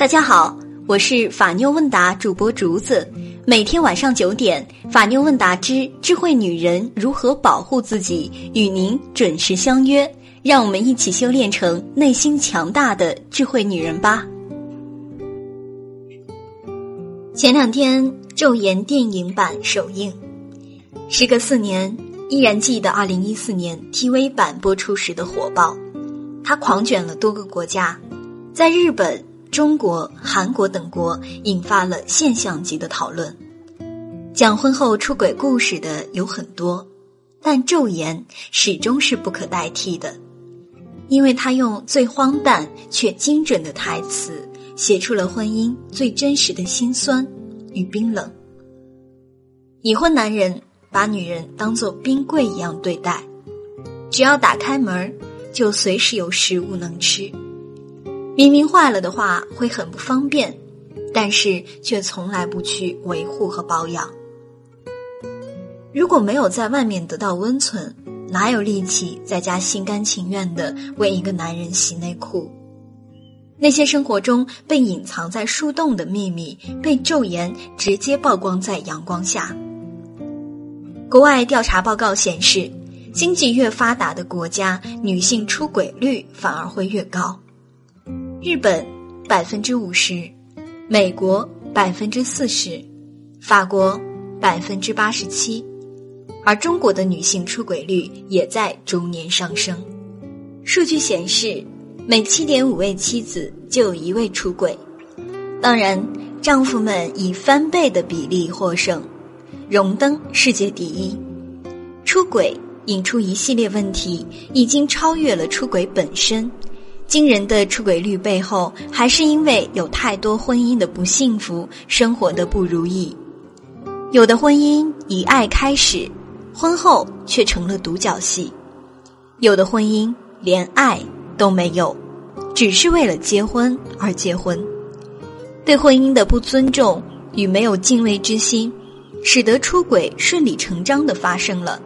大家好，我是法妞问答主播竹子，每天晚上九点，法妞问答之智慧女人如何保护自己，与您准时相约，让我们一起修炼成内心强大的智慧女人吧。前两天，《昼颜》电影版首映，时隔四年，依然记得二零一四年 TV 版播出时的火爆，它狂卷了多个国家，在日本。中国、韩国等国引发了现象级的讨论。讲婚后出轨故事的有很多，但《昼颜》始终是不可代替的，因为他用最荒诞却精准的台词，写出了婚姻最真实的辛酸与冰冷。已婚男人把女人当作冰柜一样对待，只要打开门就随时有食物能吃。明明坏了的话会很不方便，但是却从来不去维护和保养。如果没有在外面得到温存，哪有力气在家心甘情愿的为一个男人洗内裤？那些生活中被隐藏在树洞的秘密，被昼颜直接曝光在阳光下。国外调查报告显示，经济越发达的国家，女性出轨率反而会越高。日本百分之五十，美国百分之四十，法国百分之八十七，而中国的女性出轨率也在逐年上升。数据显示，每七点五位妻子就有一位出轨。当然，丈夫们以翻倍的比例获胜，荣登世界第一。出轨引出一系列问题，已经超越了出轨本身。惊人的出轨率背后，还是因为有太多婚姻的不幸福，生活的不如意。有的婚姻以爱开始，婚后却成了独角戏；有的婚姻连爱都没有，只是为了结婚而结婚。对婚姻的不尊重与没有敬畏之心，使得出轨顺理成章的发生了。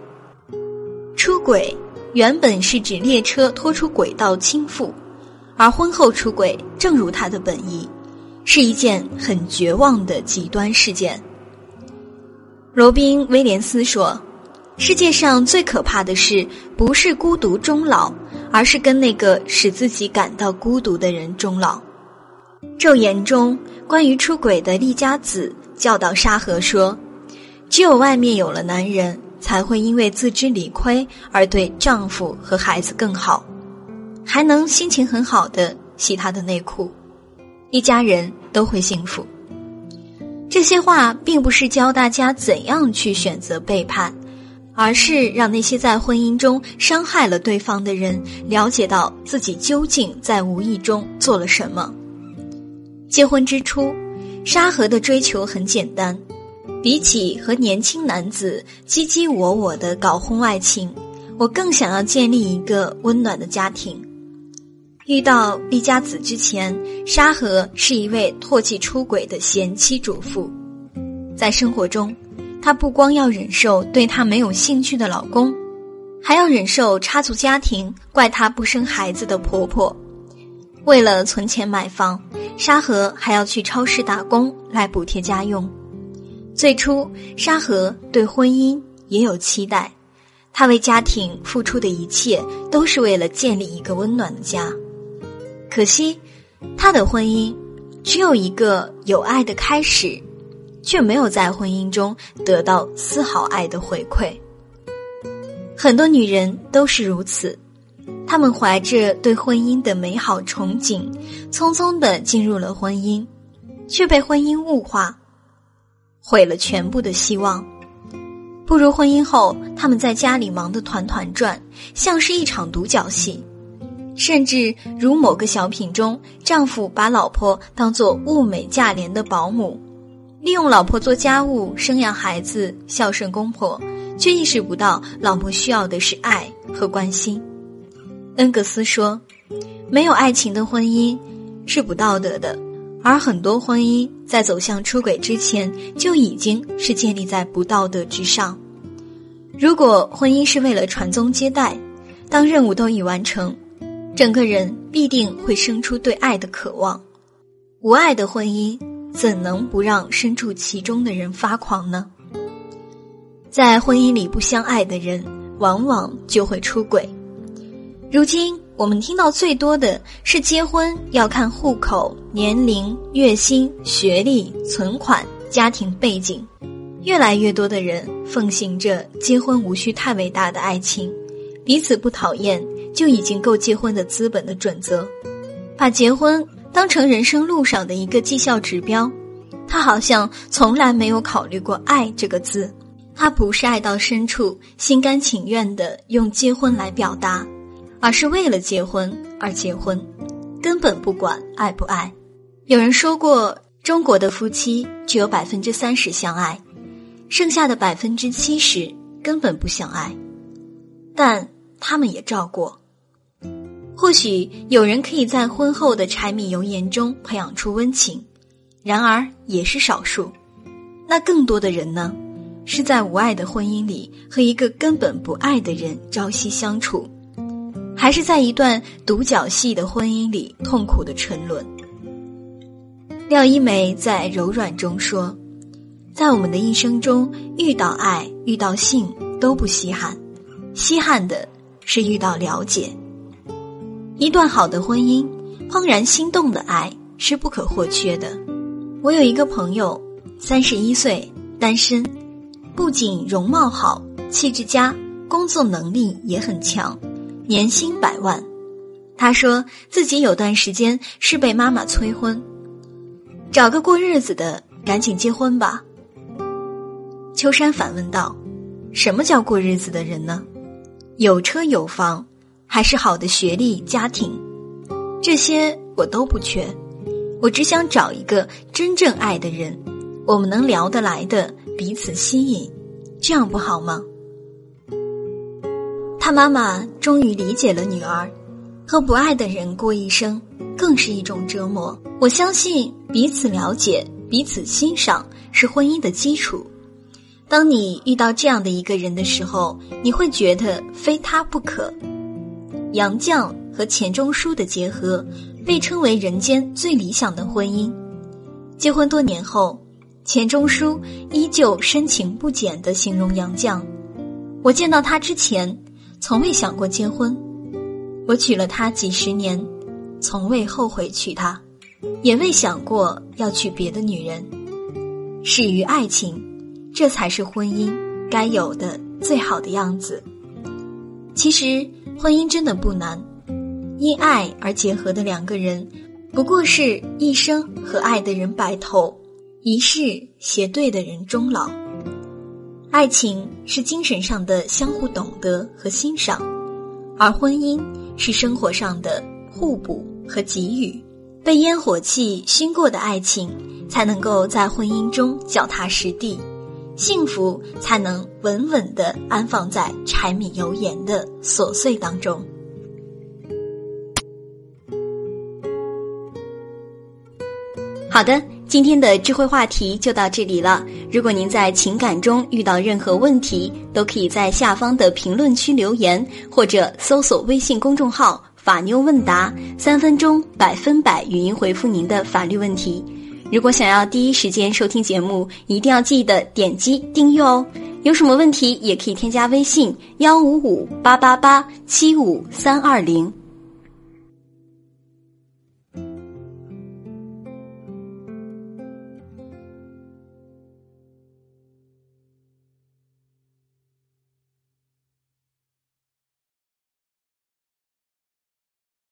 出轨原本是指列车拖出轨道倾覆。而婚后出轨，正如他的本意，是一件很绝望的极端事件。罗宾·威廉斯说：“世界上最可怕的事，不是孤独终老，而是跟那个使自己感到孤独的人终老。”《昼颜》中关于出轨的丽佳子教导沙河说：“只有外面有了男人，才会因为自知理亏而对丈夫和孩子更好。”还能心情很好的洗他的内裤，一家人都会幸福。这些话并不是教大家怎样去选择背叛，而是让那些在婚姻中伤害了对方的人了解到自己究竟在无意中做了什么。结婚之初，沙河的追求很简单，比起和年轻男子卿卿我我的搞婚外情，我更想要建立一个温暖的家庭。遇到毕加子之前，沙河是一位唾弃出轨的贤妻主妇。在生活中，她不光要忍受对她没有兴趣的老公，还要忍受插足家庭、怪她不生孩子的婆婆。为了存钱买房，沙河还要去超市打工来补贴家用。最初，沙河对婚姻也有期待，她为家庭付出的一切都是为了建立一个温暖的家。可惜，他的婚姻只有一个有爱的开始，却没有在婚姻中得到丝毫爱的回馈。很多女人都是如此，她们怀着对婚姻的美好憧憬，匆匆的进入了婚姻，却被婚姻物化，毁了全部的希望。步入婚姻后，他们在家里忙得团团转，像是一场独角戏。甚至如某个小品中，丈夫把老婆当作物美价廉的保姆，利用老婆做家务、生养孩子、孝顺公婆，却意识不到老婆需要的是爱和关心。恩格斯说：“没有爱情的婚姻是不道德的，而很多婚姻在走向出轨之前就已经是建立在不道德之上。如果婚姻是为了传宗接代，当任务都已完成。”整个人必定会生出对爱的渴望，无爱的婚姻怎能不让身处其中的人发狂呢？在婚姻里不相爱的人，往往就会出轨。如今我们听到最多的是结婚要看户口、年龄、月薪、学历、存款、家庭背景，越来越多的人奉行着结婚无需太伟大的爱情，彼此不讨厌就已经够结婚的资本的准则，把结婚。当成人生路上的一个绩效指标，他好像从来没有考虑过“爱”这个字。他不是爱到深处，心甘情愿的用结婚来表达，而是为了结婚而结婚，根本不管爱不爱。有人说过，中国的夫妻只有百分之三十相爱，剩下的百分之七十根本不相爱，但他们也照过。或许有人可以在婚后的柴米油盐中培养出温情，然而也是少数。那更多的人呢，是在无爱的婚姻里和一个根本不爱的人朝夕相处，还是在一段独角戏的婚姻里痛苦的沉沦。廖一梅在《柔软》中说：“在我们的一生中，遇到爱、遇到性都不稀罕，稀罕的是遇到了解。”一段好的婚姻，怦然心动的爱是不可或缺的。我有一个朋友，三十一岁，单身，不仅容貌好、气质佳，工作能力也很强，年薪百万。他说自己有段时间是被妈妈催婚，找个过日子的，赶紧结婚吧。秋山反问道：“什么叫过日子的人呢？有车有房。”还是好的学历、家庭，这些我都不缺。我只想找一个真正爱的人，我们能聊得来的，彼此吸引，这样不好吗？他妈妈终于理解了女儿，和不爱的人过一生，更是一种折磨。我相信彼此了解、彼此欣赏是婚姻的基础。当你遇到这样的一个人的时候，你会觉得非他不可。杨绛和钱钟书的结合，被称为人间最理想的婚姻。结婚多年后，钱钟书依旧深情不减的形容杨绛：“我见到他之前，从未想过结婚；我娶了她几十年，从未后悔娶她，也未想过要娶别的女人。始于爱情，这才是婚姻该有的最好的样子。”其实。婚姻真的不难，因爱而结合的两个人，不过是一生和爱的人白头，一世携对的人终老。爱情是精神上的相互懂得和欣赏，而婚姻是生活上的互补和给予。被烟火气熏过的爱情，才能够在婚姻中脚踏实地。幸福才能稳稳的安放在柴米油盐的琐碎当中。好的，今天的智慧话题就到这里了。如果您在情感中遇到任何问题，都可以在下方的评论区留言，或者搜索微信公众号“法妞问答”，三分钟百分百语音回复您的法律问题。如果想要第一时间收听节目，一定要记得点击订阅哦。有什么问题也可以添加微信幺五五八八八七五三二零。